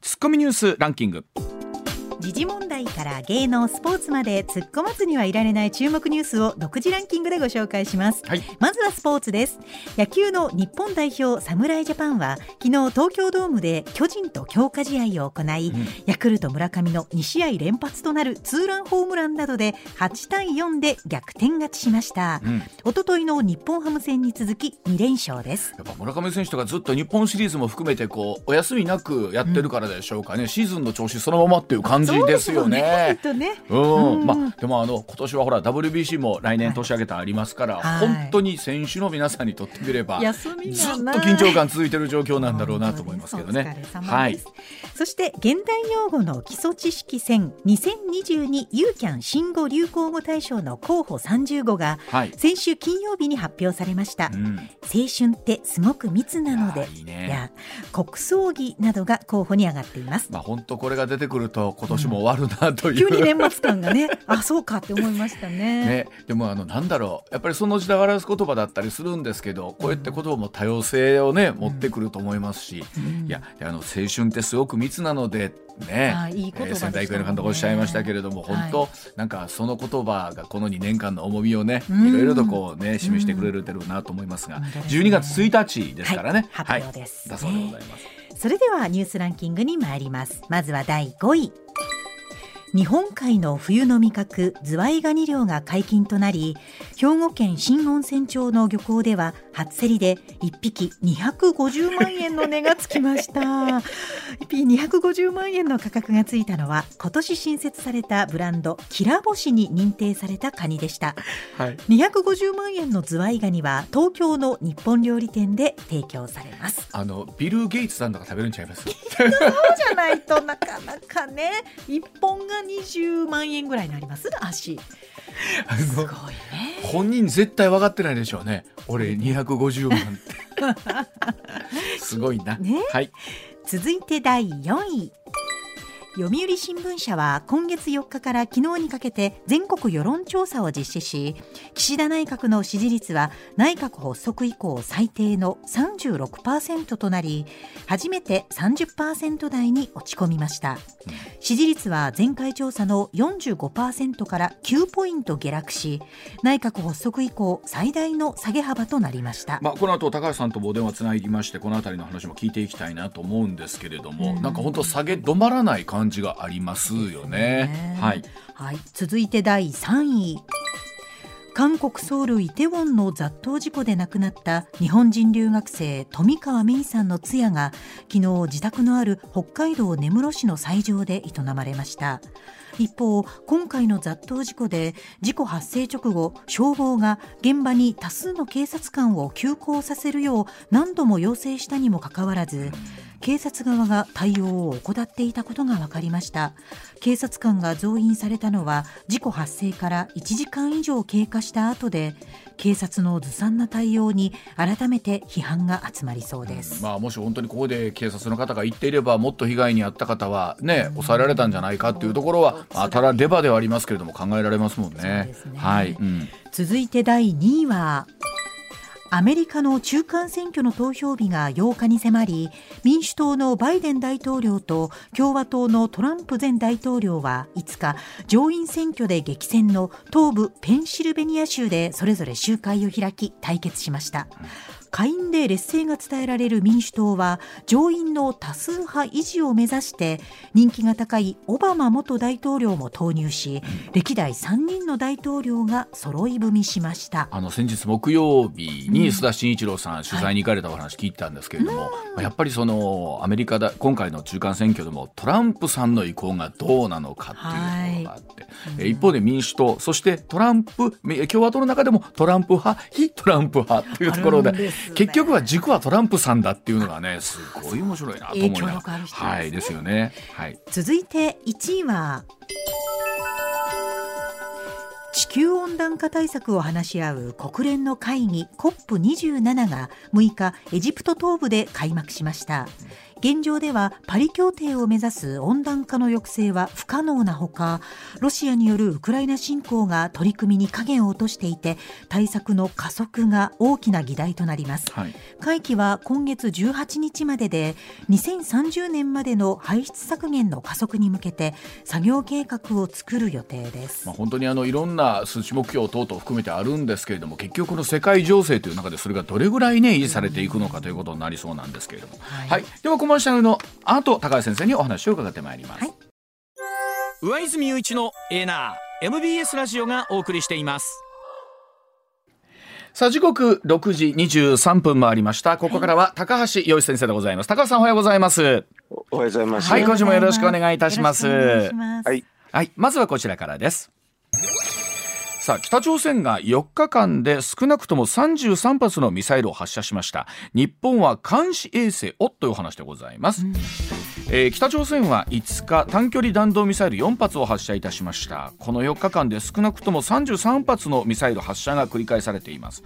ツッコミニュースランキング。時事問題から芸能スポーツまで突っ込まずにはいられない注目ニュースを独自ランキングでご紹介します、はい。まずはスポーツです。野球の日本代表侍ジャパンは昨日東京ドームで巨人と強化試合を行い、ヤクルト村上の2試合連発となるツーランホームランなどで8対4で逆転勝ちしました、ん。一昨日の日本ハム戦に続き2連勝です。やっぱ村上選手とかずっと日本シリーズも含めてこうお休みなくやってるからでしょうかね、シーズンの調子そのままっていう感じですよね。よねとねうんうんまあでもあの今年はほら WBC も来年年明けたありますから、はい本当に選手の皆さんにとってみればずっと緊張感続いてる状況なんだろうなと思いますけどね。はい。そして現代用語の基礎知識戦2022ユーキャン新語・流行語大賞の候補30語がはい。先週金曜日に発表されました。うん、青春ってすごく密なのでいやねや国葬儀などが候補に上がっています。まあ本当これが出てくると今年も終わるなという、急に年末感がね、あ、そうかって思いましたね。ね、でもあのなんだろう。やっぱりその時代を表す言葉だったりするんですけどこうやって言葉も多様性をね持ってくると思いますし、いやあの青春ってすごく密なのでね。あいいね。えー仙台育英の監督おっしゃいましたけれども、本当、なんかその言葉がこの2年間の重みをね、うん。いろいろとこうね示してくれるなと思いますが、すね。12月1日ですからね、はい。発表です。だそうでございます。それではニュースランキングに参ります。まずは第5位日本海の冬の味覚ズワイガニ漁が解禁となり兵庫県新温泉町の漁港では初競りで1匹250万円の値がつきました。1匹250万円の価格がついたのは今年新設されたブランドキラボシに認定されたカニでした。はい。250万円のズワイガニは東京の日本料理店で提供されます。あのビル・ゲイツさんとか食べるんちゃいます？そうじゃないとなかなかね一本が20万円ぐらいになります足。すごいね本人絶対分かってないでしょうね。俺250万って すごいな、ね。はい。続いて第4位読売新聞社は今月4日から昨日にかけて全国世論調査を実施し岸田内閣の支持率は内閣発足以降最低の36%となり初めて30%台に落ち込みました。支持率は前回調査の45%から9ポイント下落し内閣発足以降最大の下げ幅となりました、まあ、この後高橋さんともお電話つなぎましてこの辺りの話も聞いていきたいなと思うんですけれども、うん。なんか本当下げ止まらない感じがありますよね。はい、はい、続いて第3位。韓国ソウルイテウォンの雑踏事故で亡くなった日本人留学生富川芽衣さんの通夜が昨日自宅のある北海道根室市の斎場で営まれました。一方今回の雑踏事故で事故発生直後消防が現場に多数の警察官を急行させるよう何度も要請したにもかかわらず警察側が対応を怠っていたことが分かりました。警察官が増員されたのは事故発生から1時間以上経過した後で警察のずさんな対応に改めて批判が集まりそうです、まあ、もし本当にここで警察の方が言っていればもっと被害に遭った方はね抑えられたんじゃないかっていうところは、まあ、ただレバーではありますけれども考えられますもんね。ね。はい、うん。続いて第2位はアメリカの中間選挙の投票日が8日に迫り民主党のバイデン大統領と共和党のトランプ前大統領は5日上院選挙で激戦の東部ペンシルベニア州でそれぞれ集会を開き対決しました。下院で劣勢が伝えられる民主党は上院の多数派維持を目指して人気が高いオバマ元大統領も投入し歴代3人の大統領が揃い踏みしました。あの先日木曜日に須田慎一郎さん取材に行かれたお話聞いたんですけれども、まあやっぱりそのアメリカだ今回の中間選挙でもトランプさんの意向がどうなのかっていうところがあって、え一方で民主党そしてトランプめ共和党の中でもトランプ派非トランプ派っていうところで結局は軸はトランプさんだっていうのがねすごい面白いなと思いながら、はいですよね、はい、続いて1位は地球温暖化対策を話し合う国連の会議 COP27 が6日エジプト東部で開幕しました。現状ではパリ協定を目指す温暖化の抑制は不可能なほかロシアによるウクライナ侵攻が取り組みに影を落としていて対策の加速が大きな議題となります、はい、会期は今月18日までで2030年までの排出削減の加速に向けて作業計画を作る予定です、まあ、本当にあのいろんな数値目標等々含めてあるんですけれども結局この世界情勢という中でそれがどれぐらいね維持されていくのかということになりそうなんですけれども、はい、はい、ではコマーシャルの後高橋先生にお話を伺ってまいります、はい、上泉雄一のエーナー MBS ラジオがお送りしています。さあ時刻6時23分回りました。ここからは高橋洋一先生でございます。高橋さんおはようございます。おはようございます。はい今週もよろしくお願いいたします。はい。はいまずはこちらからですさあ北朝鮮が4日間で少なくとも33発のミサイルを発射しました。日本は監視衛星をという話でございます、うん。えー、北朝鮮は5日短距離弾道ミサイル4発を発射いたしました。この4日間で少なくとも33発のミサイル発射が繰り返されています。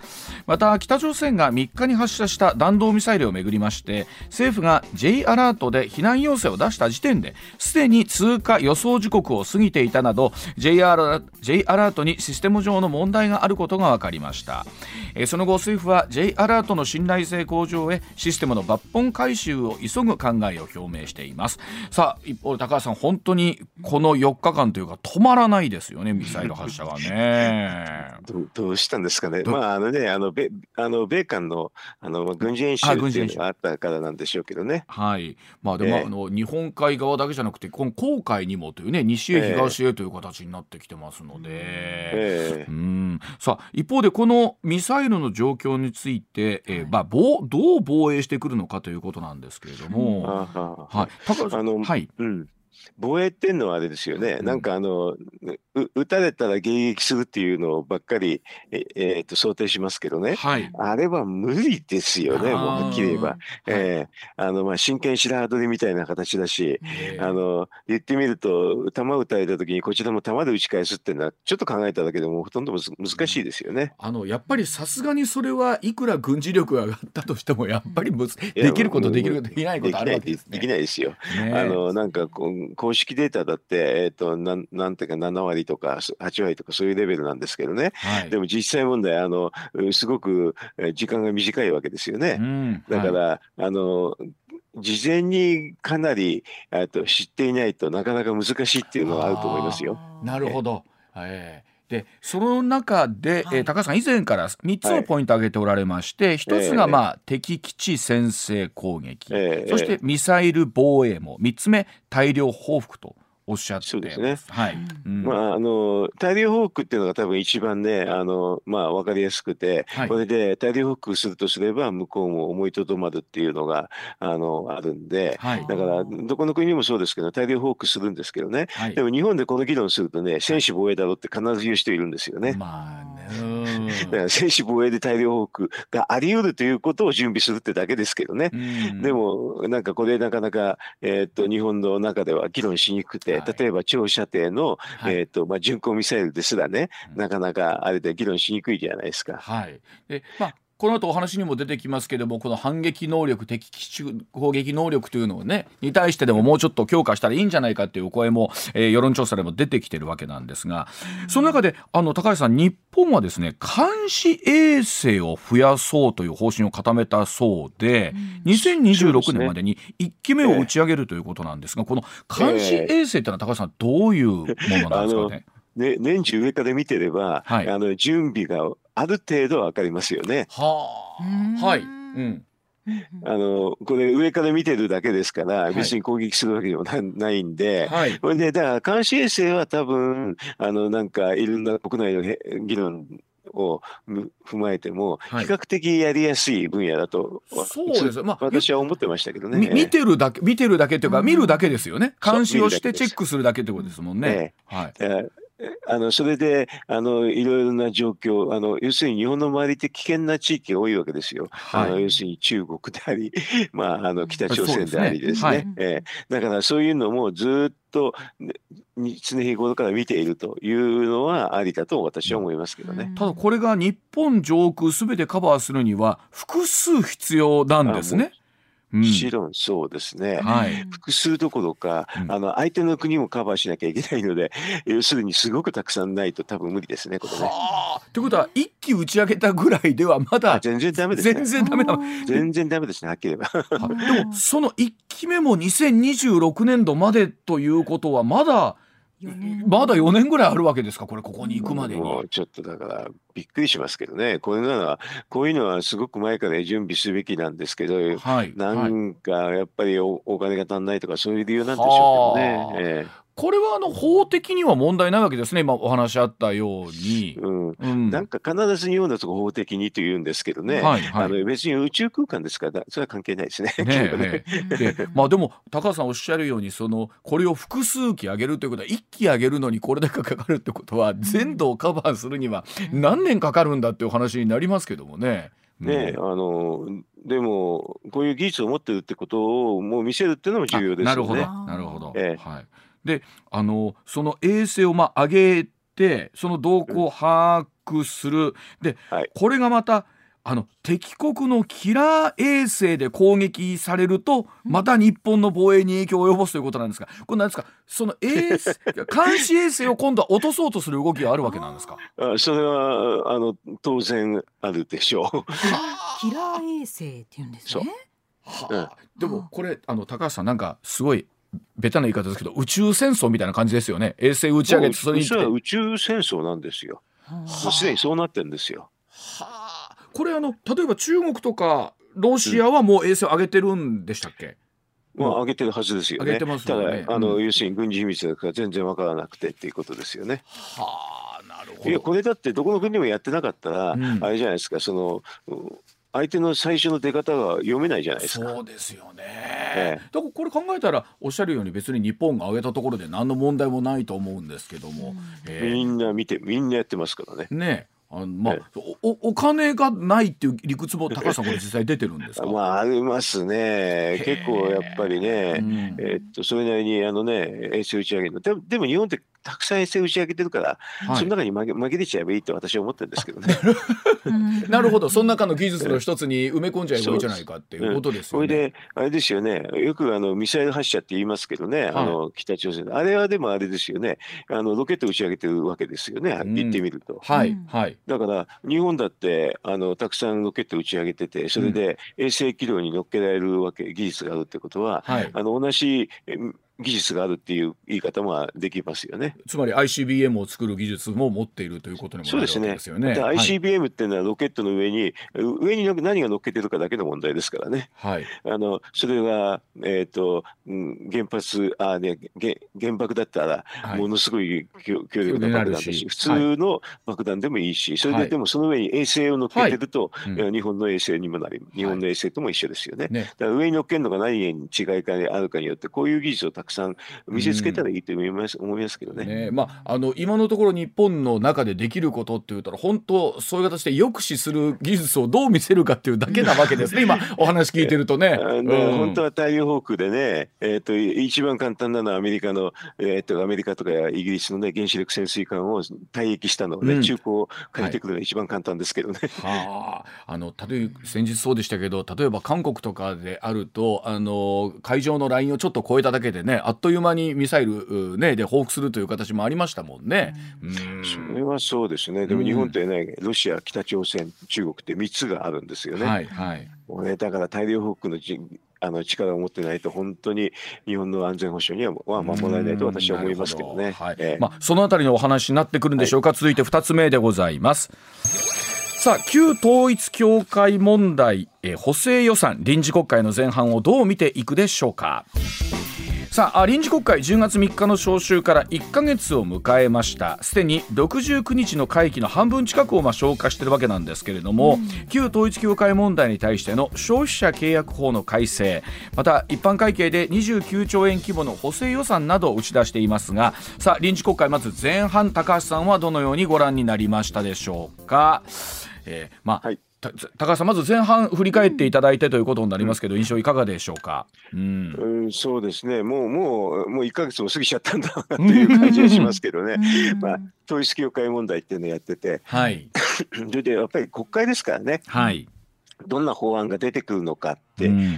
また北朝鮮が3日に発射した弾道ミサイルをめぐりまして政府が J アラートで避難要請を出した時点ですでに通過予想時刻を過ぎていたなど J アラ J アラートにシステム上の問題があることが分かりました、えー、その後政府は J アラートの信頼性向上へシステムの抜本改修を急ぐ考えを表明しています。います。さあ一方高橋さん本当にこの4日間というか止まらないですよねミサイル発射がね。どどうしたんですかね。まああのねあの米あの米韓のあの軍事演習っていうのがあったからなんでしょうけどね。はい。まあでも、えー、あの日本海側だけじゃなくてこの黄海にもというね西へ東へという形になってきてますので、えー、うん。さあ一方でこのミサイルの状況について、えーまあ、どう防衛してくるのかということなんですけれども、はい、あの、はい、うん。防衛っていうのはあれですよね、なんかあの撃たれたら迎撃するっていうのばっかり、ええー、と想定しますけどね、はい、あれは無理ですよね、もうはっきり言えば。えー、あのまあ真剣白羽取りみたいな形だし、あの言ってみると、弾撃たれた時にこちらも弾で撃ち返すっていうのは、ちょっと考えただけでもほとんど難しいですよね。あのやっぱりさすがにそれはいくら軍事力が上がったとしても、やっぱりむできること、できるできないことあるわけです、ね、できないですよ。ね、あのなんかこう公式データだって、えーと、なんなんていうか7割とか8割とかそういうレベルなんですけどね、はい、でも実際問題あのすごく時間が短いわけですよね。うん、だから、はい、あの事前にかなりと知っていないとなかなか難しいっていうのはあると思いますよ。なるほど、えーでその中で、はい、えー、高橋さん以前から3つのポイント挙げておられまして、はい、1つが、まあ、敵基地先制攻撃、えー、そしてミサイル防衛網。3つ目大量報復とおっしゃってそうですね。はい。うん、まああの大量報復っていうのが多分一番ねあのまあわかりやすくて、はい、これで大量報復するとすれば向こうも思いとどまるっていうのがあのあるんで、はい、だからどこの国もそうですけど大量報復するんですけどね。はい、でも日本でこの議論するとね専守防衛だろうって必ず言う人いるんですよね。まあね。だから専守防衛で大量報復があり得るということを準備するってだけですけどね。でもなんかこれなかなかえー、っと日本の中では議論しにくくて。例えば長射程の、はい、えーとまあ、巡航ミサイルですらね、なかなかあれで議論しにくいじゃないですか。はい。でまあこの後お話にも出てきますけれどもこの反撃能力敵基地攻撃能力というのをねに対してでももうちょっと強化したらいいんじゃないかっていう声も、えー、世論調査でも出てきてるわけなんですがその中であの高橋さん日本はですね監視衛星を増やそうという方針を固めたそうで、うん、2026年までに1機目を打ち上げるということなんですが、この監視衛星ってのは高橋さんどういうものなんですかね？ね、年中上から見てれば、はい、あの準備がある程度わかりますよね。はあ、はい、うん。あのこれ上から見てるだけですから別に攻撃するわけでもないんで、はい、これでだから監視衛星は多分あのなんかいろんな国内の議論を踏まえても比較的やりやすい分野だと、はい、そうです、まあ、私は思ってましたけどね。見てるだけ見てるだけというか、見るだけですよね。監視をしてチェックするだけってことですもんね。はいあのそれであのいろいろな状況あの要するに日本の周りって危険な地域が多いわけですよ。はい、あの要するに中国であり、まあ、あの北朝鮮でありですね。すねはい、えー、だからそういうのもずっと常日頃から見ているというのはありだと私は思いますけどね。ただこれが日本上空すべてカバーするには複数必要なんですね。もちろんそうですね、はい、複数どころか、うん、あの相手の国もカバーしなきゃいけないので 要するにすごくたくさんないと多分無理ですねこれね。ということは一機打ち上げたぐらいではまだ全然ダメです、ね、全然ダメだ。全然ダメですねはっきり言えば。でもその一機目も2026年度までということはまだまだ4年ぐらいあるわけですか？これここに行くまでに。もうちょっとだからびっくりしますけどね。こういうのはこういうのはすごく前から準備すべきなんですけど、はい、なんかやっぱりおお金が足んないとかそういう理由なんでしょうけどね。えーこれはあの法的には問題ないわけですね、今お話あったように。うん、うん、なんか必ず日本だと法的にと言うんですけどね、はいはい、あの別に宇宙空間ですから、それは関係ないですね。ね ね。でまあ、でも、高橋さんおっしゃるようにその、これを複数機上げるということは、1機上げるのにこれだけかかるってことは、全土をカバーするには何年かかるんだっていう話になりますけどもね。ね、あのでもこういう技術を持ってるってことをもう見せるっていうのも重要ですよね。なるほど、なるほど。ええ、はいであのその衛星をまあ上げてその動向を把握する、で、はい、これがまたあの敵国のキラー衛星で攻撃されるとまた日本の防衛に影響を及ぼすということなんですがこれなんですか？その衛星 監視衛星を今度は落とそうとする動きがあるわけなんですか？あそれはあの当然あるでしょう。キラー衛星って言うんですね。はあ、でもこれあの高橋さんなんかすごいベタな言い方ですけど宇宙戦争みたいな感じですよね。衛星打ち上げてそれに宇宙戦争なんですよ。もうすでにそうなってるんですよ。はあ。これあの例えば中国とかロシアはもう衛星を上げてるんでしたっけ、まあ、上げてるはずですよね。ね。ただ、あの、要するに軍事秘密だから全然わからなくてっていうことですよね。はあ、なるほど。いや、これだってどこの国でもやってなかったら、うん、あれじゃないですか、その、相手の最初の出方が読めないじゃないですか。そうですよね。ええ、だからこれ考えたらおっしゃるように別に日本が上げたところで何の問題もないと思うんですけども、えー、みんな見てみんなやってますからね。ねあのまあ、おお金がないっていう理屈も高橋さんこれ実際出てるんですか？まあありますね。結構やっぱりね、うん、えー、っとそれなりにあのね衛星打ち上げるの。ででも日本ってたくさん衛星打ち上げてるから、はい、その中に紛紛れちゃえばいいと私は思ってるんですけどね。なるほど。その中の技術の一つに埋め込んじゃえばいいじゃないかっていうことですよね。それであれですよね。よくあのミサイル発射って言いますけどね、はい、あの北朝鮮あれはでもあれですよね。あのロケット打ち上げてるわけですよね、うん、言ってみると。はい。はい、だから日本だってあのたくさんロケット打ち上げててそれで衛星軌道に乗っけられるわけ技術があるってことは、はい、あの同じ技術があるっていう言い方もできますよね。つまり ICBM を作る技術も持っているということにもなるわけですよね。ね。ICBM っていうのはロケットの上に、上に何が乗っけてるかだけの問題ですからね。はい。あのそれがえっ、ー、と、うん、原発あね原原爆だったらものすごい強力な爆弾だし、はい、普通の爆弾でもいいし、それででもその上に衛星を乗っけてると、はいうん、日本の衛星にもなり、日本の衛星とも一緒ですよね。ねだから上に乗っけるのが何に違いかあるかによってこういう技術をたくさん見せつけたらいいと思います,、思いますけどね。ね、まあ、あの今のところ日本の中でできることって言ったら本当そういう形で抑止する技術をどう見せるかっていうだけなわけですね。今お話聞いてるとね。うん、本当は太陽フォークでね、えーと、一番簡単なのはアメリカの、えーと、アメリカとかイギリスの、ね、原子力潜水艦を退役したのをね、うん、中古を借りてくるのが一番簡単ですけどね。はい、あ、あの例え先日そうでしたけど例えば韓国とかであるとあの海上のラインをちょっと超えただけでねあっという間にミサイル、ね、で報復するという形もありましたもんね。うん、それはそうですねでも日本ってね、ロシア北朝鮮中国って3つがあるんですよね。はいはい、ねだから大量報復のじあの力を持ってないと本当に日本の安全保障には守られないと私は思いますけどね。はいえー、まあ、そのあたりのお話になってくるんでしょうか、はい、続いて2つ目でございます。さあ旧統一教会問題、え補正予算臨時国会の前半をどう見ていくでしょうか。さあ臨時国会10月3日の召集から1か月を迎えました。すでに69日の会期の半分近くをまあ消化しているわけなんですけれども、うん、旧統一教会問題に対しての消費者契約法の改正また一般会計で29兆円規模の補正予算などを打ち出していますがさあ臨時国会まず前半高橋さんはどのようにご覧になりましたでしょうか、えー、まあ、はい高橋さん、まず前半振り返っていただいてということになりますけど、印象いかがでしょうか？うん、うん、そうですね、もう、もう、もう1か月も過ぎちゃったんだなという感じがしますけどね。まあ、統一教会問題っていうのをやってて。はい。それで、やっぱり国会ですからね。はい。どんな法案が出てくるのか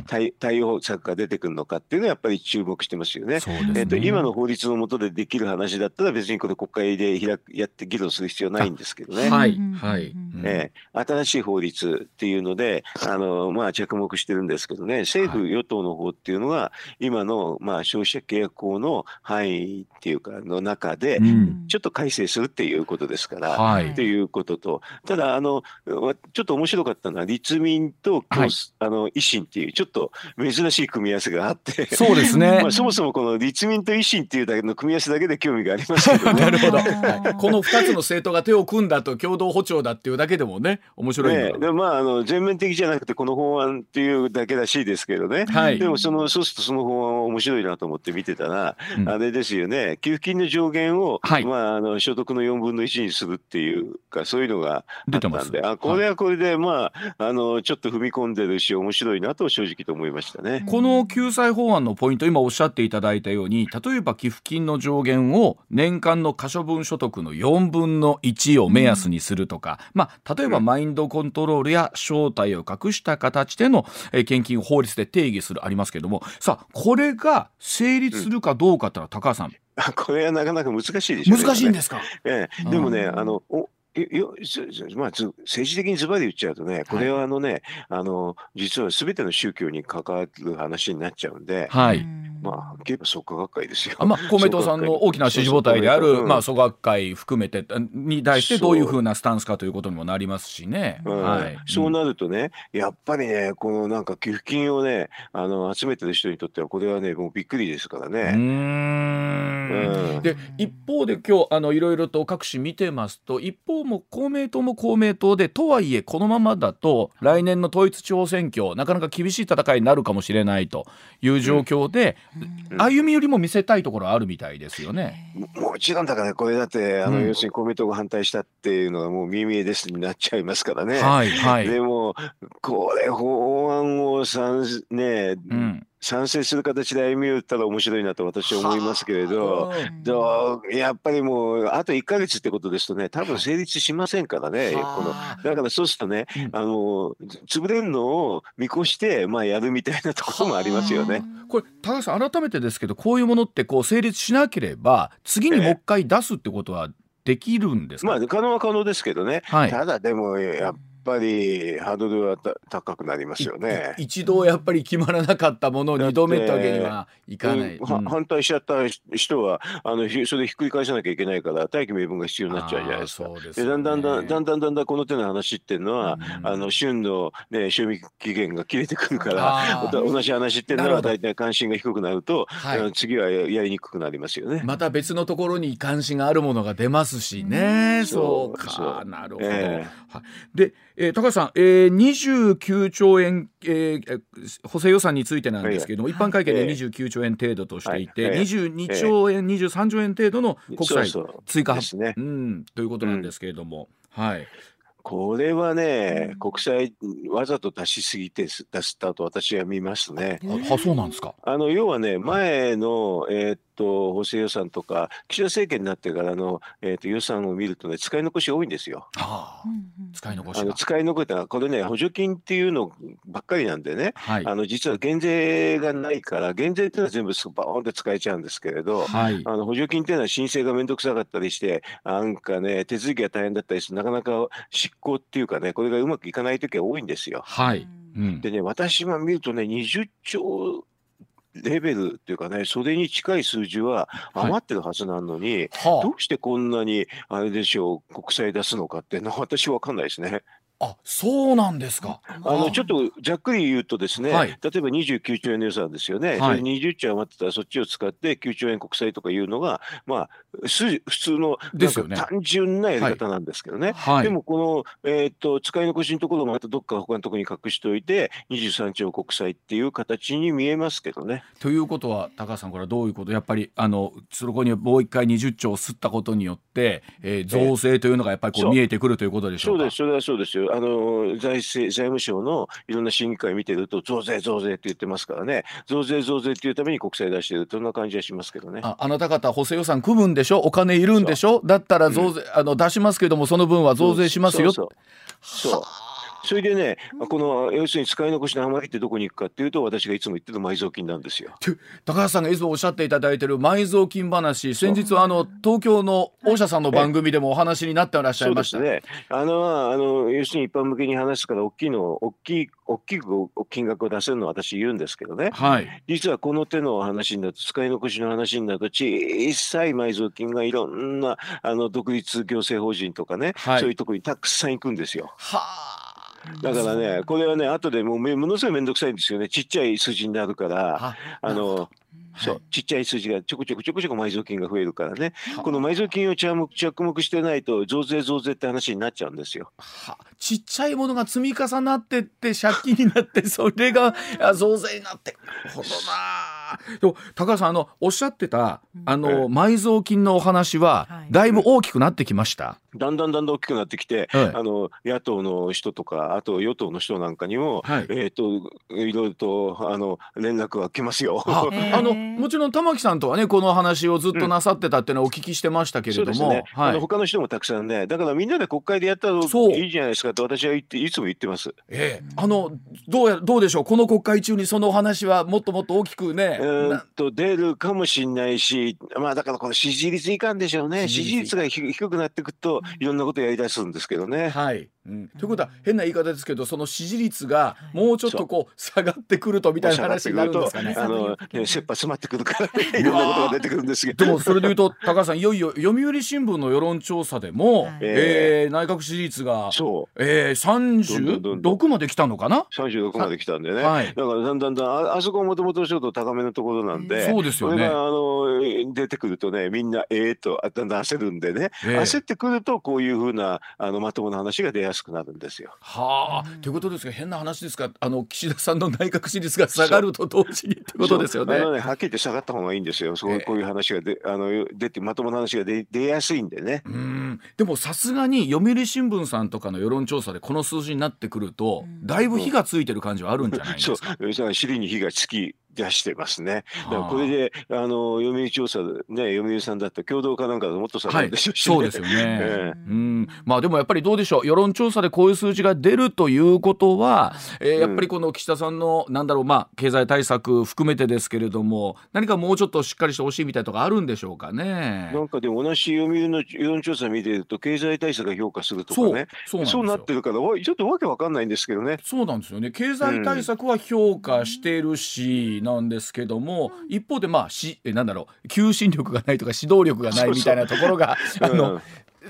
対対応策が出てくるのかっていうのはやっぱり注目してますよね。ね。えーと、今の法律の下でできる話だったら別にこれ国会で開くやって議論する必要ないんですけどね。はい、はい。えー、新しい法律っていうのであの、まあ、着目してるんですけどね。政府・与党の方っていうのは今の、まあ、消費者契約法の範囲っていうかの中でちょっと改正するっていうことですから、はい、っていうことと。ただあのちょっと面白かったのは立民民と、はい、あの維新っていうちょっと珍しい組み合わせがあって。そうですね、まあ、そもそもこの立民と維新っていうだけの組み合わせだけで興味がありますけど、ね、なるほど、はい、この2つの政党が手を組んだと共同歩調だっていうだけでもね面白いねでまああの全面的じゃなくてこの法案っていうだけらしいですけどね、はい、でもそのそうするとその法案は面白いなと思って見てたら、うん、あれですよね。給付金の上限を、はい、まあ、あの所得の4分の1にするっていうかそういうのがあったんであこれはこれで、まああのちょっと踏み込んでるし面白いなと正直と思いましたね。この救済法案のポイント今おっしゃっていただいたように例えば寄付金の上限を年間の可処分所得の4分の1を目安にするとか、まあ、例えばマインドコントロールや正体を隠した形での献金を法律で定義するありますけれども。さあこれが成立するかどうかってのは高橋さん、これはなかなか難しいでしょう、ね、難しいんですか、ええ、でもねあのおよまあ、政治的にズバリ言っちゃうとね、これはあのね、はい、あの実はすべての宗教に関わる話になっちゃうんで、はい、まあ、結構創価学会ですよ。まあ、公明党さんの大きな支持母体である、うん、まあ、創学会含めてに対してどういうふうなスタンスかということにもなりますしね。うん、はい、そうなるとね、やっぱりね、このなんか寄付金をね、あの集めてる人にとっては、これはね、もうびっくりですからね。うん。うん、で一方で今日あのいろいろと各紙見てますと一方も公明党も公明党でとはいえこのままだと来年の統一地方選挙なかなか厳しい戦いになるかもしれないという状況で、うん、歩み寄りも見せたいところあるみたいですよね。もちろんだからこれだってあの、要するに公明党が反対したっていうのがもう見えですになっちゃいますからね。はいはい、でもこれ法案を賛ね、うん賛成する形で歩み寄ったら面白いなと私は思いますけれど、どやっぱりもうあと1か月ってことですとね多分成立しませんからね、このだからそうするとね、あの潰れるのを見越して、まあ、やるみたいなところもありますよね。これ高橋さん改めてですけどこういうものってこう成立しなければ次にもう一回出すってことはできるんですか、まあ可能は可能ですけどね、はい、ただでもやっぱりハードルは高くなりますよね。一度やっぱり決まらなかったものを二度目ってわけにはいかない。うん、反対しちゃった人はあのそれひっくり返さなきゃいけないから大気名分が必要になっちゃうじゃないですか。で、ね、だんだんだんだんだんだんだんこの手の話っていうのは、うん、あの旬のね賞味期限が切れてくるから同じ話っていうのは大体関心が低くなると、はい、次はやりにくくなりますよね。また別のところに関心があるものが出ますしね。うん、そうかなるほど。えー、でえー、高橋さん、えー、29兆円、えー、補正予算についてなんですけれども、一般会計で29兆円程度としていて、はい、22兆円、23兆円程度の国債追加、ね、うん、ということなんですけれども、うん、はい。これはね、国債わざと出しすぎて出したと私は見ますね。あ、そうなんですか。あの要はね、前のえー、っと補正予算とか岸田政権になってからの、えー、と予算を見るとね使い残し多いんですよ。はあ、使い残しあの使い残しこれね補助金っていうのばっかりなんでね、はい、あの実は減税がないから減税っていうのは全部バーンって使えちゃうんですけれど、はい、あの補助金っていうのは申請が面倒くさかったりしてなんかね手続きが大変だったりしてなかなか執行っていうかねこれがうまくいかない時は多いんですよ。はい。うん、でね私は見るとね20兆レベルっていうかね、それに近い数字は余ってるはずなのに、はいはあ、どうしてこんなに、あれでしょう、国債出すのかっていうのは私分かんないですね。あそうなんですか。あのちょっとざっくり言うとですね、はい、例えば29兆円の予算ですよね、はい、20兆円余ってたらそっちを使って9兆円国債とかいうのが、まあ、普通の単純なやり方なんですけどね、はい、でもこの、えーと、使い残しのところをまたどっか他のところに隠しておいて23兆国債っていう形に見えますけどね。ということは高橋さんこれはどういうことやっぱりあのそこにもう一回20兆を吸ったことによって、えー、増税というのがやっぱりこう。見えてくるということでしょうか。そうですそれはそうですよあの財政財務省のいろんな審議会見てると増税増税って言ってますからね。増税増税っていうために国債出してる。そんな感じはしますけどね。ああなた方補正予算組むんでしょ？お金いるんでしょ？だったら増税、うん、あの出しますけどもその分は増税しますよそうそうそれでね、この要するに使い残しの余りってどこに行くかっていうと、私がいつも言ってる埋蔵金なんですよ。高橋さんがいつもおっしゃっていただいてる埋蔵金話、先日あの東京の大社さんの番組でもお話になってらっしゃいました。ね、あのあの要するに一般向けに話すから大きいの大きい大きく金額を出せるのは私言うんですけどね、はい、実はこの手の話になると使い残しの話になると小さい埋蔵金がいろんなあの独立行政法人とかね、はい、そういうところにたくさん行くんですよ。はあだからね、これはね、後でもうものすごい面倒くさいんですよね。ちっちゃい数字になるから、あの、そう、ちっちゃい数字がちょこちょこちょこちょこ埋蔵金が増えるからね、この埋蔵金を着目着目してないと増税増税って話になっちゃうんですよ。はちっちゃいものが積み重なってって借金になってそれが増税になって。なるほどな。でも高橋さんあのおっしゃってたあの、埋蔵金のお話はだいぶ大きくなってきました。だんだんだんだん大きくなってきて、はい、あの野党の人とかあと与党の人なんかにも、はい、えっ、といろいろとあの連絡が来ますよ。あ のもちろん玉木さんとはねこの話をずっとなさってたっていうのはお聞きしてましたけれども、うんね。はい、あの他の人もたくさんねだからみんなで国会でやったらいいじゃないですかと私は言っていつも言ってます。ええ。ー、あのどうやどうでしょう？この国会中にその話はもっともっと大きくね。うんと出るかもしれないしまあだからこの支持率いかんでしょうね。支持率。が低くなってくるといろんなことやり出すんですけどね。はい。うん、ということは変な言い方ですけどその支持率がもうちょっとこう下がってくるとみたいな話になるんですかね。あの切羽詰まってくるからね。いろんなことが出てくるんですけど。でもそれでいうと高橋さんいよいよ読売新聞の世論調査でも、えー、えー、内閣支持率がそう、えー、36まで来たのかな？36まで来たんでね、はい、だからだんだんだんああそこはもともとちょっと高めのところなんで、そうですよね。あの出てくるとねみんなええー、とだんだん焦るんでね、えー、焦ってくるとこういうふうなあのまともな話が出やすくなるんですよ。はあ、ということですが変な話ですがあの岸田さんの内閣支持率が下がると同時にってことですよね。ねはっきり言って下がった方がいいんですよ。そうこういう話がであの出てまともな話が出出やすいんでね。うんでもさすがに読売新聞さんとかの世論調査でこの数字になってくると、だいぶ火がついてる感じはあるんじゃないですか？うん、そう尻に火がつき出してますね。だからこれで、あの読売調査ね、読売さんだった共同かなんかでもっと下がるでしょうし、ねはい、そうですよね。えー、うん、まあでもやっぱりどうでしょう。世論調査でこういう数字が出るということは、えー、やっぱりこの岸田さんの、なんだろう、まあ経済対策含めてですけれども、何かもうちょっとしっかりしてほしいみたいなとかあるんでしょうかね。なんかでも同じ読売の世論調査見てると経済対策が評価するとかね、そうそうなってるからちょっとわけわかんないんですけどね。そうなんですよね。経済対策は評価してるし、なんですけども。も一方でまあしえなんだろう求心力がないとか指導力がないみたいなところがあの、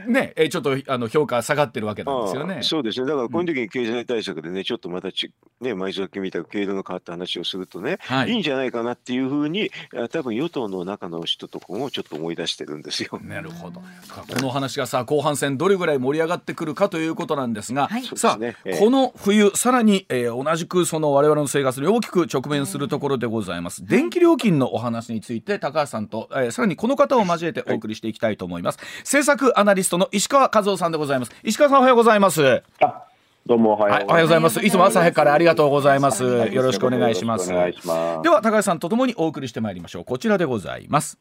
ね、えちょっとあの評価下がってるわけなんですよね。そうですね。だからこの時に経済対策でね、うん、ちょっとまたちね埋蔵金みたいな経路の変わった話をするとね、はい、いいんじゃないかなっていうふうに多分与党の中の人とかもちょっと思い出してるんですよ。なるほど。この話がさ後半戦どれぐらい盛り上がってくるかということなんですが、はい、さあ、ねえー、この冬さらに、えー、同じくその我々の生活に大きく直面するところでございます。電気料金のお話について高橋さんと、えー、さらにこの方を交えてお送りしていきたいと思います。はい、政策アナリストの石川和夫さんでございます石川さんおはようございますどうもおはようございます。いつも朝早くからありがとうございます。よろしくお願いします。では高橋さんとともにお送りしてまいりましょう。こちらでございます。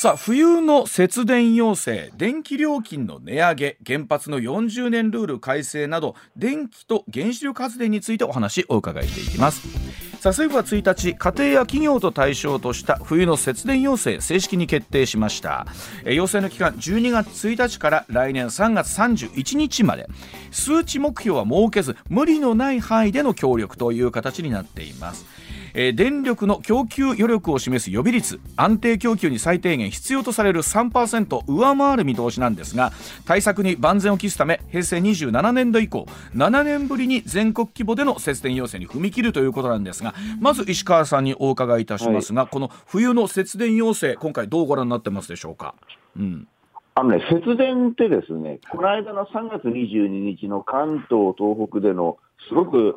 さあ冬の節電要請電気料金の値上げ原発の40年ルール改正など電気と原子力発電についてお話をお伺いしていきます。さあ政府は1日家庭や企業と対象とした冬の節電要請正式に決定しました。要請の期間12月1日から来年3月31日まで。数値目標は設けず無理のない範囲での協力という形になっています。えー、電力の供給余力を示す予備率安定供給に最低限必要とされる3%上回る見通しなんですが対策に万全を期すため平成27年度以降7年ぶりに全国規模での節電要請に踏み切るということなんですがまず石川さんにお伺いいたしますが、はい、この冬の節電要請今回どうご覧になってますでしょうか？うんあのね、節電ってですね、この間の3月22日の関東、東北でのすごく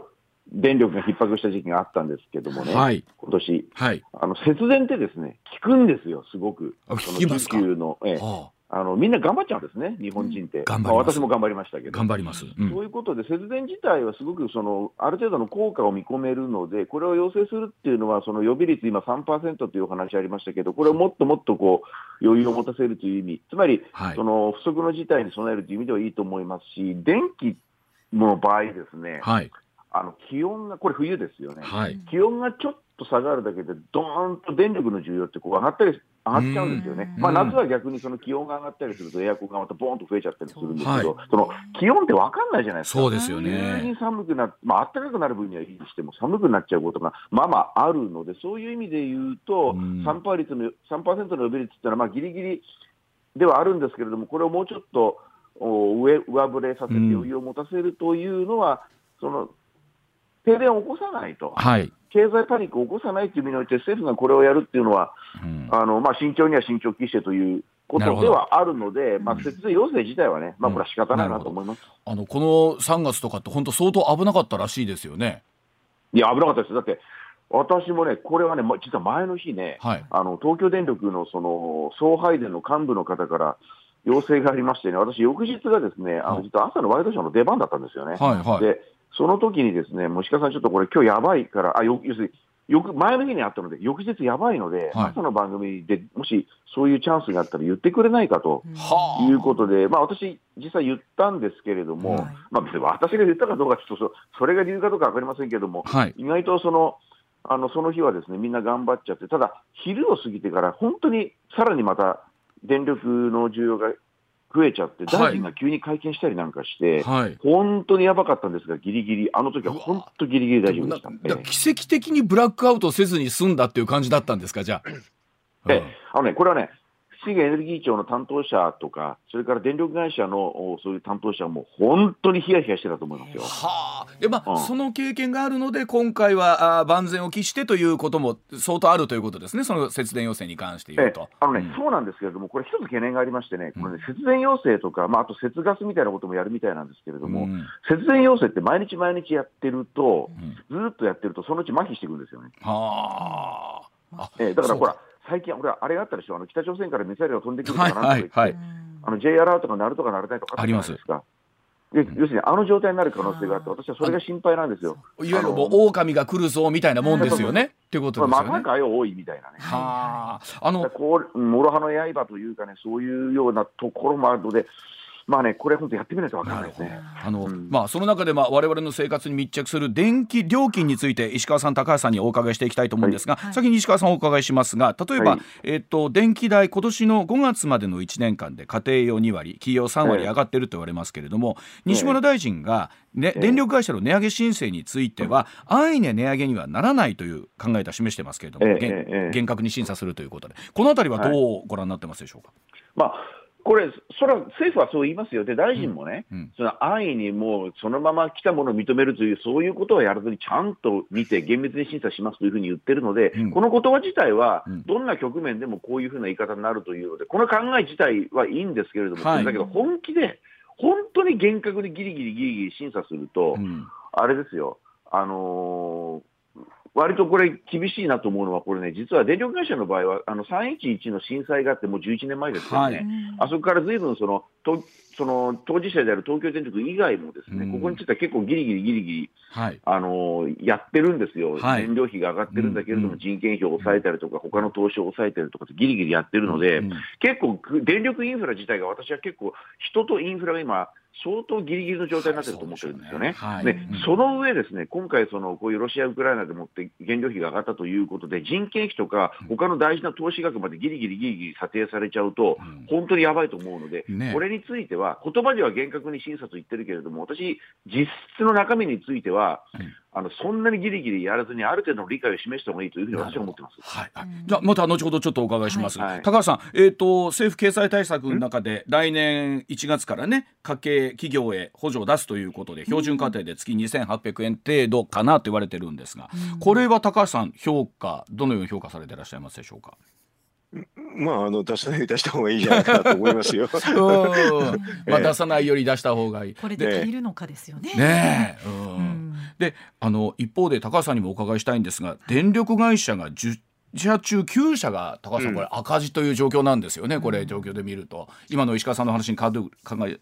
電力が逼迫した時期があったんですけどもね、はい、今年、はい、あの節電ってですね、効くんですよ、すごく。効きますか？の、ええ、はあ、あのみんな頑張っちゃうんですね、日本人って。まあ、私も頑張りましたけど。頑張ります、うん、そういうことで、節電自体はすごくそのある程度の効果を見込めるので、これを要請するっていうのは、その予備率、今3%というお話ありましたけど、これをもっともっとこう余裕を持たせるという意味、つまり、はい、その不測の事態に備えるという意味ではいいと思いますし、電気の場合ですね、はい、あの気温が、これ冬ですよね、はい、気温がちょっと下がるだけで、どーんと電力の需要ってこう上がったり、上がっちゃうんですよね、まあ、夏は逆にその気温が上がったりすると、エアコンがまたボーンと増えちゃったりするんですけど、その気温って分かんないじゃないですか、そうですよね。急に寒くなっまあ暖かくなる分にはいいにしても、寒くなっちゃうことがまあまああるので、そういう意味で言うと、3%率の ,3 の予備率っていうのは、まあ、ギリギリではあるんですけれども、これをもうちょっと上上振れさせて余裕を持たせるというのは、その停電を起こさないと、はい、経済パニックを起こさないという意味において、政府がこれをやるっていうのは、うん、あのまあ、慎重には慎重を期してということではあるので、まあ、節電要請自体はね、まあ、これは仕方ないなと思います、うん、あのこの3月とかって、本当、相当危なかったらしいですよね。いや、危なかったです。だって私もね、これはね、実は前の日ね、はい、あの東京電力のその送配電の幹部の方から、要請がありましてね、私、翌日がですね、あの実は朝のワイドショーの出番だったんですよね。はいはい、でその時にですね、もしかさん、ちょっとこれ、今日やばいから、あよ要するによく前の日にあったので、翌日やばいので、はい、朝の番組でもしそういうチャンスがあったら言ってくれないかということで、まあ、私、実際言ったんですけれども、はい、まあ、別に私が言ったかどうか、ちょっとそれが理由かどうか分かりませんけれども、はい、意外とそのあのその日はですねみんな頑張っちゃって、ただ、昼を過ぎてから、本当にさらにまた電力の需要が増えちゃって、大臣が急に会見したりなんかして、はい、本当にやばかったんですが、ぎりぎり、あの時は本当ぎりぎり大丈夫でした、ね、奇跡的にブラックアウトせずに済んだっていう感じだったんですか、じゃあ。え、あのね、これはね、資源エネルギー庁の担当者とか、それから電力会社のそういう担当者も本当にヒヤヒヤしてたと思いますよ。はあ、でまあ、うん、その経験があるので、今回はあ万全を期してということも相当あるということですね、その節電要請に関して言うと。あのね、うん、そうなんですけれども、これ、一つ懸念がありましてね、これね節電要請とか、まあ、あと節ガスみたいなこともやるみたいなんですけれども、うん、節電要請って毎日毎日やってると、ずっとやってると、そのうち麻痺していくんですよね。はあ、えー、だからほら最近、俺、あれがあったでしょ、あの北朝鮮からミサイルが飛んでくるとかなんとか言って、はいはい、あの J アラートが鳴るとか鳴らないとかありますで要するにあの状態になる可能性があって、私はそれが心配なんですよ。いわゆるもう狼が来るぞみたいなもんですよね。ってことですよね。またかよ多いみたいなね。はあ。あの、こう、諸刃の刃というかね、そういうようなところもあるので、まあね、これ本当やってみないと分からないですね。あの、うん、まあその中でまあ我々の生活に密着する電気料金について石川さん高橋さんにお伺いしていきたいと思うんですが、はい、先に石川さんお伺いしますが、例えば、はい、えっと電気代今年の5月までの1年間で家庭用2割、企業3割上がってると言われますけれども、西村大臣がね、電力会社の値上げ申請については、安易に値上げにはならないという考え方を示してますけれども、厳格に審査するということで、このあたりはどうご覧になってますでしょうか？まあこれ、それは政府はそう言いますよ、で大臣もね、うん。うん、その安易にもうそのまま来たものを認めるという、そういうことをやらずにちゃんと見て、厳密に審査しますというふうに言ってるので、うん、この言葉自体は、どんな局面でもこういうふうな言い方になるというので、この考え自体はいいんですけれども、はい、だけど本気で、本当に厳格にぎりぎりぎりぎり審査すると、あれですよ、あのー割とこれ、厳しいなと思うのは、これね、実は電力会社の場合は、あの311の震災があって、もう11年前ですよね、はい、あそこからずいぶんそのとその当事者である東京電力以外も、ですね、ここについては結構ぎりぎりぎりぎり、はい、あのやってるんですよ、はい、燃料費が上がってるんだけれども、人件費を抑えたりとか、他の投資を抑えたりとかぎりぎりやってるので、結構、電力インフラ自体が私は結構、人とインフラが今、相当ぎりぎりの状態になってると思ってるんですよね。はい、で、その上ですね、今回そのこういうロシア、ウクライナでもって原料費が上がったということで、人件費とか他の大事な投資額までぎりぎりぎりぎり査定されちゃうと、本当にやばいと思うので、ね、これについては、言葉では厳格に審査と言ってるけれども、私、実質の中身については、あのそんなにギリギリやらずにある程度の理解を示した方がいいというふうに私は思ってます。はい、じゃあまた後ほどちょっとお伺いします。はい、高橋さん、えっ、ー、と政府経済対策の中で来年1月からね家計企業へ補助を出すということで標準家庭で月2800円程度かなと言われてるんですが、これは高橋さん評価どのように評価されていらっしゃいますでしょうか？まあ、あの出さない出した方がいいじゃないかなと思いますよ。まあ、出さないより出した方がいい。これで足りるのかですよね。ねうん、で、あの一方で高橋さんにもお伺いしたいんですが、電力会社が10社中9社が高橋さんこれ赤字という状況なんですよね、うん、これ状況で見ると。今の石川さんの話に関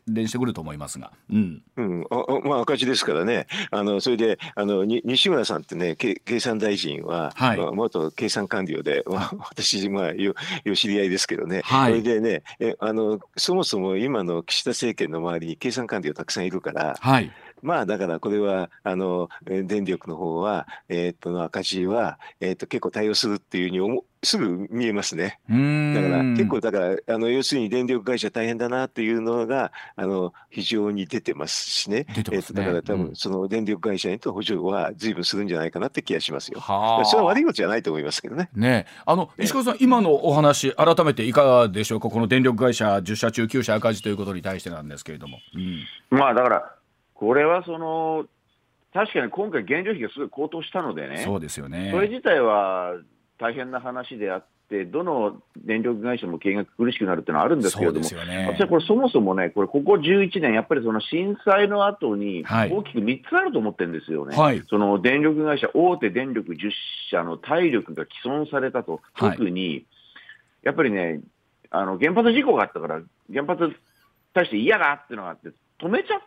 連してくると思いますが、うん。うん、あまあ赤字ですからね。あのそれであの西村さんってね経産大臣は、はい。まあ、元経産官僚で、まあ、私まあよよ知り合いですけどね、はい、それでねえあのそもそも今の岸田政権の周りに経産官僚たくさんいるから、はいまあだからこれはあの電力の方は、えー、っと赤字は、えー、っと結構対応するっていうふうにすぐ見えますね。だから結構だからあの要するに電力会社大変だなっていうのがあの非常に出てますしね。ねえー、っとだから多分その電力会社にと補助は随分するんじゃないかなって気がしますよ。はそれは悪いことじゃないと思いますけどね。ねあの石川さん、今のお話改めていかがでしょうか？この電力会社10社中9社赤字ということに対してなんですけれども。うん、まあだからこれはその、確かに今回、原料費がすごい高騰したのでね、そうですよね。それ自体は大変な話であって、どの電力会社も経営が苦しくなるっていうのはあるんですけれども、ね、私はこれ、そもそもね、これ、ここ11年、やっぱりその震災の後に、大きく3つあると思ってるんですよね、はい、その電力会社、大手電力10社の体力が既存されたと、特に、やっぱりね、あの原発事故があったから、原発に対して嫌だっていうのがあって、止めちゃっ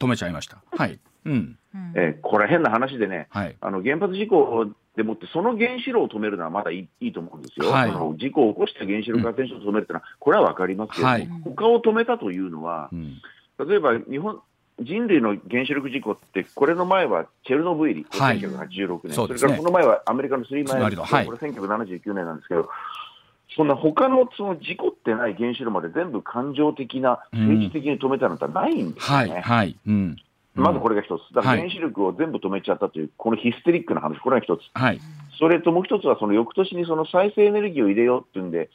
止めちゃいました。はい。うん。えー、これ変な話でね、はい、あの原発事故でもって、その原子炉を止めるのはまだいいいいと思うんですよ、はい、その事故を起こした原子力発電所を止めるというのは、これは分かりますけど、はい、他を止めたというのは、うん、例えば日本、人類の原子力事故って、これの前はチェルノブイリ、はい、1986年、それからこの前はアメリカのスリーマイル、はい、これ1979年なんですけど、そんな他のその事故ってない原子炉まで全部感情的な、政治的に止めたのってないんですよね。はいはいうん。まずこれが一つ、だから原子力を全部止めちゃったという、このヒステリックな話、これが一つ、はい、それともう一つは、その翌年にその再生エネルギーを入れようっていうんで、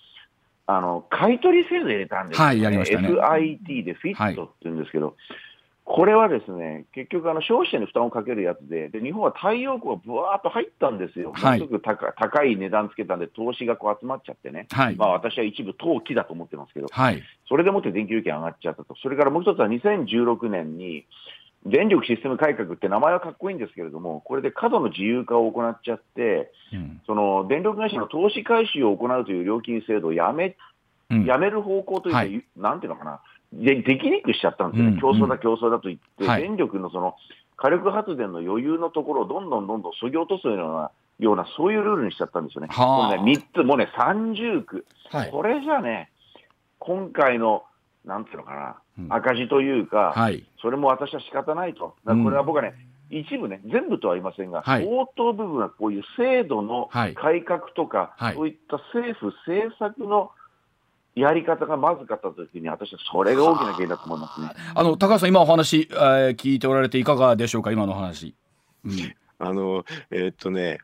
あの買取制度入れたんですよ、ね、はい、やりましたね。FIT でフィットっていうんですけど、はいこれはですね、結局、あの消費者に負担をかけるやつで、で日本は太陽光がぶわーっと入ったんですよ、はい、すごく高高い値段つけたんで、投資がこう集まっちゃってね、はい、まあ、私は一部投機だと思ってますけど、はい、それでもって電気料金上がっちゃったと、それからもう一つは2016年に、電力システム改革って名前はかっこいいんですけれども、これで過度の自由化を行っちゃって、うん、その電力会社の投資回収を行うという料金制度をやめ,、やめる方向というか、はい、なんていうのかな。でできにくしちゃったんですよね、競争だ、競争だと言って、はい、電力のその火力発電の余裕のところをどんどんどんどんそぎ落とすような、ようなそういうルールにしちゃったんですよね。もうね3つ、もうね、30区、はい、これじゃね、今回の、なんていうのかな、赤字というか、はい、それも私は仕方ないと、これは僕はね、うん、一部ね、全部とは言いませんが、はい、相当部分はこういう制度の改革とか、そういった政府政策のやり方がまずかったときに、私はそれが大きな原因だと思いますね。あの高橋さん、今お話、えー、聞いておられて、いかがでしょうか、今の話。うん、あのえー、っとね、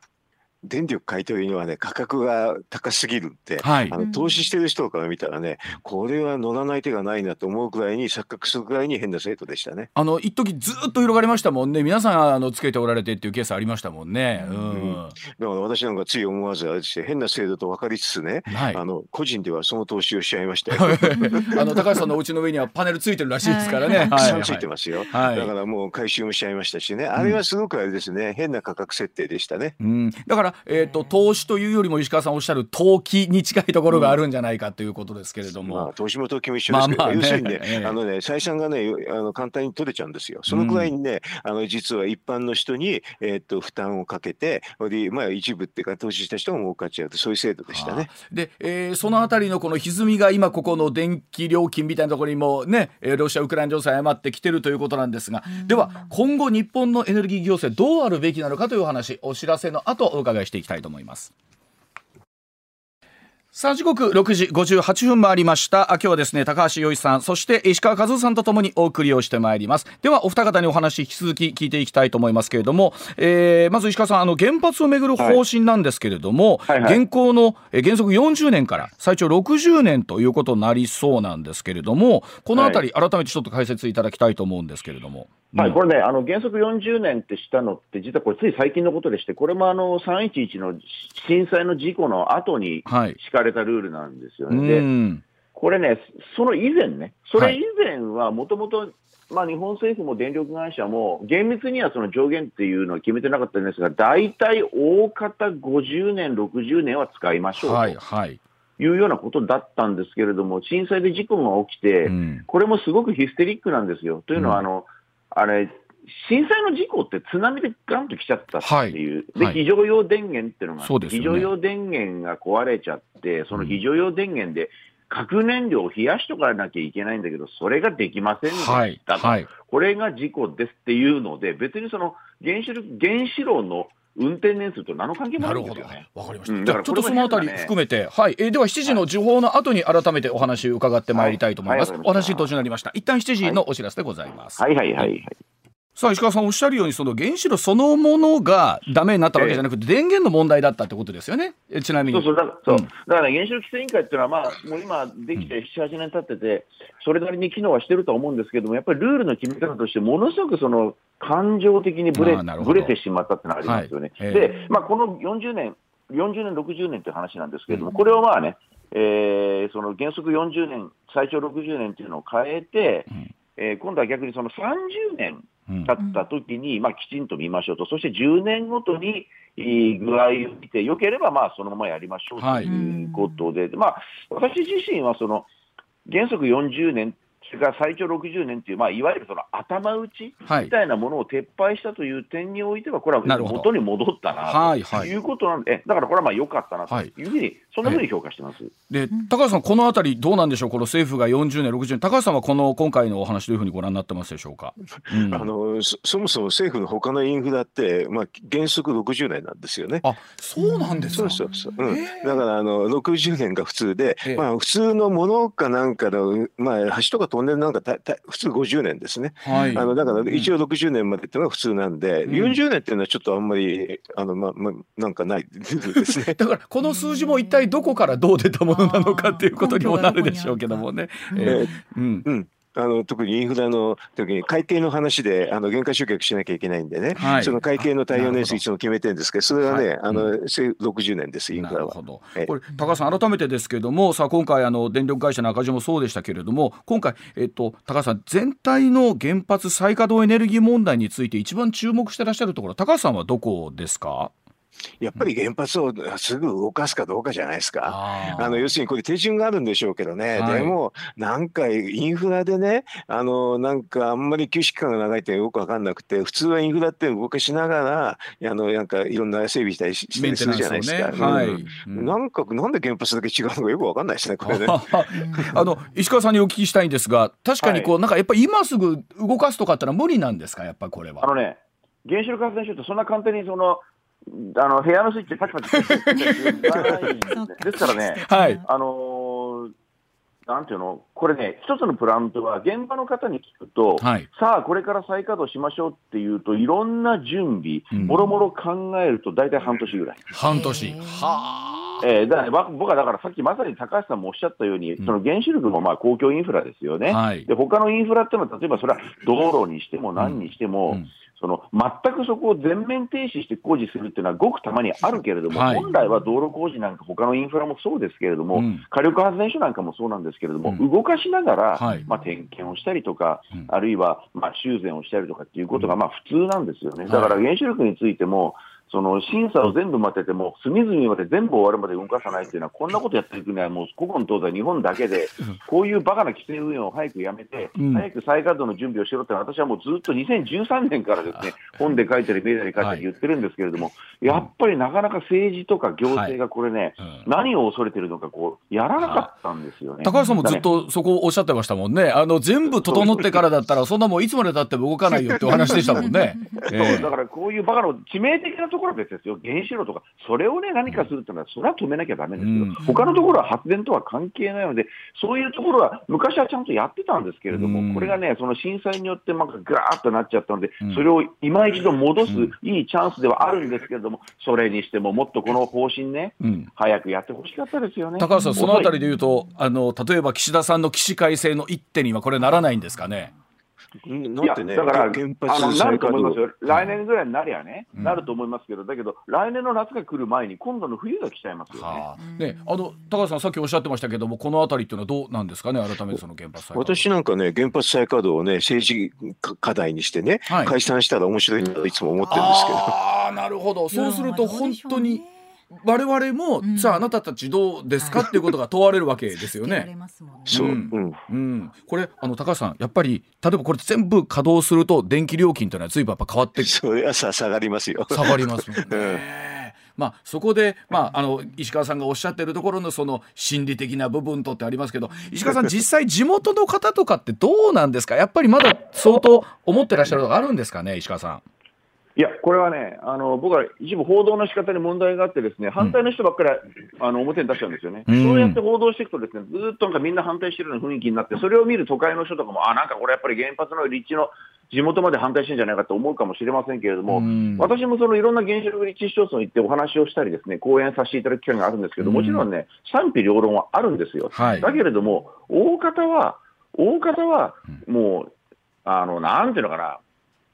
電力買い取りにはね、価格が高すぎるって、はい、あの投資してる人から見たらね、これは乗らない手がないなと思うくらいに、錯覚するくらいに変な生徒でしたね。あの一時ずっと広がりましたもんね、皆さんあのつけておられてっていうケースありましたもんね。うん、うん、だから私なんかつい思わずあれして、変な制度と分かりつつね、はい、あの個人ではその投資をしちゃいましたよ。あの高橋さんのお家の上にはパネルついてるらしいですからね。たくさんついてますよ、はい、だからもう回収もしちゃいましたしね、あれはすごくあれですね、変な価格設定でしたね。うん、だから、えーと、投投資というよりも石川さんおっしゃる投機に近いところがあるんじゃないかということですけれども、まあ、投資も投機も一緒ですけど、まあまあね、要するにね、ええ、あのね採算がねあの簡単に取れちゃうんですよ。そのくらいにね、うん、あの実は一般の人に、えー、っと負担をかけてまあ、一部っていうか投資した人も儲かっちゃうとそういう制度でしたね。で、えー、そのあたりのこの歪みが今ここの電気料金みたいなところにもねロシア・ウクライナ情勢誤ってきてるということなんですが、うん、では今後日本のエネルギー行政どうあるべきなのかというお話お知らせの後お伺いしていきたいと思います。さあ時刻6時58分回りました。今日はですね高橋洋一さんそして石川和夫さんとともにお送りをしてまいります。ではお二方にお話引き続き聞いていきたいと思いますけれども、えー、まず石川さんあの原発をめぐる方針なんですけれども、はいはいはい、現行の原則40年から最長60年ということになりそうなんですけれどもこのあたり改めてちょっと解説いただきたいと思うんですけれども、はい、これね、あの原則40年ってしたのって、実はこれ、つい最近のことでして、これもあの311の震災の事故の後に敷かれたルールなんですよね。はい、でこれね、その以前ね、それ以前はもともと、まあ、日本政府も電力会社も、厳密にはその上限っていうのは決めてなかったんですが、大体大方50年、60年は使いましょうと。はいはいいうようなことだったんですけれども、震災で事故が起きて、これもすごくヒステリックなんですよ。というのは、あの、あれ、震災の事故って津波でガンと来ちゃったっていう、はい、で非常用電源っていうのがね、非常用電源が壊れちゃって、その非常用電源で核燃料を冷やしとかなきゃいけないんだけど、それができませんでした。と、はい、これが事故ですっていうので、別にその原子原子炉の運転年数と何の関係もないんですよね。わかりました。うん、だからちょっとそのあたり含めて、はい、えー、では7時の時報の後に改めてお話伺ってまいりたいと思います。はいはい、お話途中になりました。一旦7時のお知らせでございます。はいはいはい、はいさあ石川さんおっしゃるようにその原子炉そのものがダメになったわけじゃなくて、電源の問題だったってことですよね、ちなみに。そうそうだそう、うん、だから、ね、原子力規制委員会っていうのは、まあ、もう今、できて7、8年経ってて、それなりに機能はしてるとは思うんですけども、やっぱりルールの決め方として、ものすごくその感情的にぶれぶれてしまったってのはありますよね。はい、で、まあ、この40年、40年、60年っていう話なんですけれども、これをまあね、えー、その原則40年、最長60年っていうのを変えて、うん。えー、今度は逆にその30年経った時に、まあ、きちんと見ましょうと、そして10年ごとに具合を見て、よければまあそのままやりましょうとい。うことで、はい、まあ、私自身はその原則40年それから最長60年という、まあ、いわゆるその頭打ちみたいなものを撤廃したという点においては、これは元に戻ったなとい。うことなんで、だからこれはまあ良かったなというふうに、そんなふうに評価してます。で高橋さん、このあたり、どうなんでしょう、この政府が40年、60年、高橋さんはこの今回のお話、どういうふうにご覧になってますでしょうか、うん、あのそそもそも政府の他のインフラって、まあ、原則60年なんですよね。あそうなんですか、そうそうそう、うん、だからあの60年が普通で、まあ、普通のものかなんかの、まあ、橋とかトンネルなんかたた普通50年ですね、はい、あのだから一応60年までっていうのが普通なんで、うん、40年っていうのはちょっとあんまりあの、まま、なんかないですね。だからこの数字も一体どこからどう出たものなのかっていうことにもなるでしょうけどもね。えー、うん、うん。あの特にインフラの時に会計の話であの減価償却しなきゃいけないんでね、はい、その会計の対応年数いつも決めてるんですけどそれはね、はい、あの、うん、60年ですインフラは。これ高橋さん改めてですけれどもさあ今回あの電力会社の赤字もそうでしたけれども今回、えっと、高橋さん全体の原発再稼働エネルギー問題について一番注目してらっしゃるところ高橋さんはどこですか？やっぱり原発をすぐ動かすかどうかじゃないですか。あの要するにこれ手順があるんでしょうけどね、はい、でもなんかインフラでねあのなんかあんまり休止期間が長いってよく分かんなくて普通はインフラって動かしながらあのなんかいろんな整備したりしたりするじゃないですか。ね。はい。うん、なんかなんで原発だけ違うのかよく分かんないですねこれね。あの石川さんにお聞きしたいんですが確かにこう、はい、なんかやっぱり今すぐ動かすとかってのは無理なんですか？やっぱりこれは。あのね原子力発電所ってそんな簡単にそのあの部屋のスイッチパチパチで。すからね、はい、あのなんていうの、これね、一つのプラントは現場の方に聞くと、はい、さあ、これから再稼働しましょうっていうと、いろんな準備、もろもろ考えると、大体半年ぐらい。半年。はえー、だから僕はだからさっきまさに高橋さんもおっしゃったように、その原子力もまあ公共インフラですよね、はい、で他のインフラっていうのは、例えばそれは道路にしても何にしても、うん。うんその全くそこを全面停止して工事するっていうのは、ごくたまにあるけれども、はい、本来は道路工事なんか、他のインフラもそうですけれども、うん、火力発電所なんかもそうなんですけれども、うん、動かしながら、はい、まあ、点検をしたりとか、うん、あるいはまあ修繕をしたりとかっていうことがまあ普通なんですよね。だから原子力についても、その審査を全部待ってても、隅々まで全部終わるまで動かさないっていうのは、こんなことやっていくには、もう古今東西、日本だけで、こういうバカな規制運用を早くやめて、早く再稼働の準備をしろって私はもうずっと2013年からですね、本で書いたり、メディアで書いたり言ってるんですけれども、やっぱりなかなか政治とか行政がこれね、何を恐れてるのか、こう、やらなかったんですよね。高橋さんもずっとそこおっしゃってましたもんね。あの、全部整ってからだったら、そんなもういつまでたっても動かないよってお話でしたもんね。そう、だからこういうバカの致命的なとこころは別ですよ、原子炉とか、それをね、何かするっていうのは、それは止めなきゃだめですけど、うん、他のところは発電とは関係ないので、そういうところは昔はちゃんとやってたんですけれども、うん、これがね、その震災によってなんかぐらーっとなっちゃったので、それを今一度戻すいいチャンスではあるんですけれども、それにしてももっとこの方針ね、早くやってほしかったですよね。高橋さん、そのあたりで言うと、あの例えば岸田さんの起死回生の一手にはこれならないんですかね？なんてね、だから、あのなると思いますよ、来年ぐらいになりゃね、うん、なると思いますけど、だけど、来年の夏が来る前に、今度の冬が来ちゃいますよね。はあ、ねあの高橋さん、さっきおっしゃってましたけども、このあたりっていうのはどうなんですかね、改めてその原発再私なんかね、原発再稼働をね、政治課題にしてね、はい、解散したら面白いといつも思ってるんですけど。ああ、なるほど、そうすると、本当に。我々も、うん、さああなたたちどうですか？っていうことが問われるわけですよね。そう、うん、うん、これあの高橋さんやっぱり例えばこれ全部稼働すると電気料金というのは随分やっぱ変わってそれはさ下がりますよ。下がりますもんね。うん。まあ、そこで、まあ、あの石川さんがおっしゃってるところのその心理的な部分とってありますけど 石川さん実際地元の方とかってどうなんですか？やっぱりまだ相当思ってらっしゃるのがあるんですかね石川さん。いや、これはね、あの僕は一部報道の仕方に問題があって、ですね反対の人ばっかり、うん、あの表に出しちゃうんですよね、うん、そうやって報道していくと、ですねずっとなんかみんな反対してるような雰囲気になって、それを見る都会の人とかも、あなんかこれやっぱり原発の立地の地元まで反対してるんじゃないかと思うかもしれませんけれども、うん、私もそのいろんな原子力立地市町村に行ってお話をしたり、ですね講演させていただく機会があるんですけど、もちろんね、賛否両論はあるんですよ。はい、だけれども、大方は、大方はもう、あのなんていうのかな、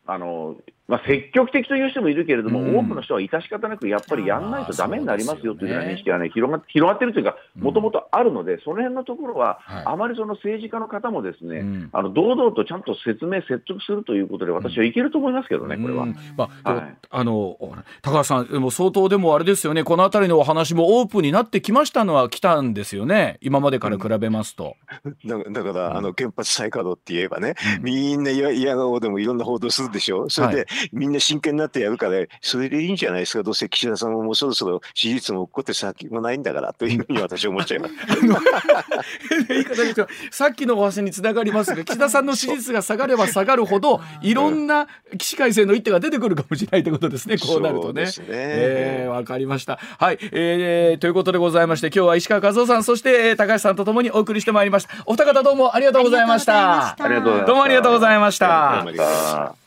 あのまあ、積極的という人もいるけれども、うん、多くの人は致し方なくやっぱりやらないとだめになりますよというような認識が、ね、広が広がっているというか、もともとあるので、その辺のところは、あまりその政治家の方もですね、うん、あの堂々とちゃんと説明、説得するということで、私はいけると思いますけどね、これは。まあ、はい、あの高橋さん、でも相当でもあれですよね、このあたりのお話もオープンになってきましたのは来たんですよね、今までから比べますと。だ だから、あの原発再稼働って言えばね、みんな嫌顔でもいろんな報道するでしょ、それで、はいみんな真剣になってやるから、それでいいんじゃないですか、どうせ岸田さんももうそろそろ支持率も起こって先もないんだからというふうに私は思っちゃいます。言い方でさっきのお話につながりますが、岸田さんの支持率が下がれば下がるほど、いろんな起死回生の一手が出てくるかもしれないということですね、こうなるとね。ねえー、わかりました。はい、えー、ということでございまして、今日は石川和夫さん、そして、えー、高橋さんとともにお送りしてまいりました。お二方どうもありがとうございました。ありがとうございました。どうもありがとうございました。